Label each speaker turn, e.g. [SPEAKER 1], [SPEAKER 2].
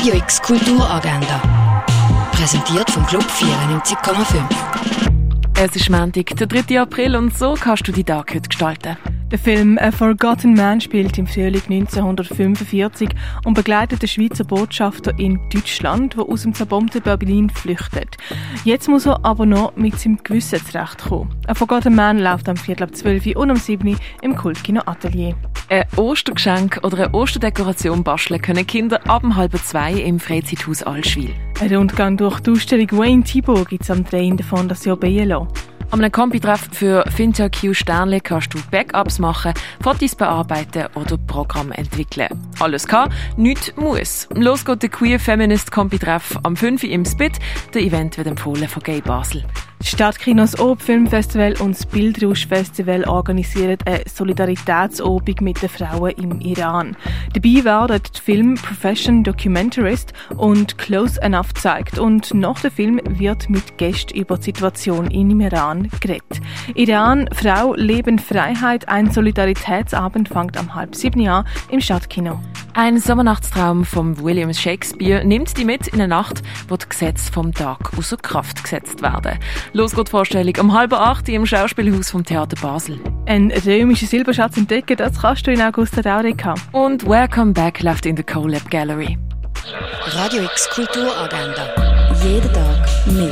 [SPEAKER 1] Radio X Kulturagenda. Präsentiert vom Club 94,5.
[SPEAKER 2] Es ist Montag, der 3. April und so kannst du die Tag heute gestalten.
[SPEAKER 3] Der Film A Forgotten Man spielt im Frühling 1945 und begleitet den Schweizer Botschafter in Deutschland, der aus dem zerbombten Berlin flüchtet. Jetzt muss er aber noch mit seinem Gewissen zurechtkommen. A Forgotten Man läuft am Viertel ab 12 Uhr und am 7 Uhr im Kultkino Atelier.
[SPEAKER 2] Ein Ostergeschenk oder eine Osterdekoration basteln können Kinder ab um halb zwei im Freizeithaus Allschwil.
[SPEAKER 3] Ein Rundgang durch die Ausstellung Wayne Thibault gibt es am 3. davon das Jahr Bielo.
[SPEAKER 2] An einem Kombi-Treff für FinTech Sternle kannst du Backups machen, Fotos bearbeiten oder Programm entwickeln. Alles kann, nichts muss. Los geht der Queer Feminist Kombi-Treff am 5. Uhr im Spit. Der Event wird empfohlen von Gay Basel.
[SPEAKER 3] Stadtkinos Ob Filmfestival und das Bildrausch Festival organisieren eine Solidaritätsobung mit den Frauen im Iran. Dabei werden die Film Profession Documentarist und Close Enough gezeigt und nach dem Film wird mit Gästen über die Situation im Iran geredet. Iran, Frau, Leben, Freiheit, ein Solidaritätsabend fängt am halb sieben Jahr im Stadtkino.
[SPEAKER 2] Ein Sommernachtstraum von William Shakespeare nimmt die mit in eine Nacht, wo die Gesetze vom Tag außer Kraft gesetzt werden. Los geht die Vorstellung um halb acht im Schauspielhaus vom Theater Basel.
[SPEAKER 3] Ein römischer Silberschatz entdecken, das kannst du in Augusta Raurica.
[SPEAKER 2] Und Welcome Back läuft in der CoLab Gallery.
[SPEAKER 1] Radio X Kulturagenda. Jeden Tag mehr.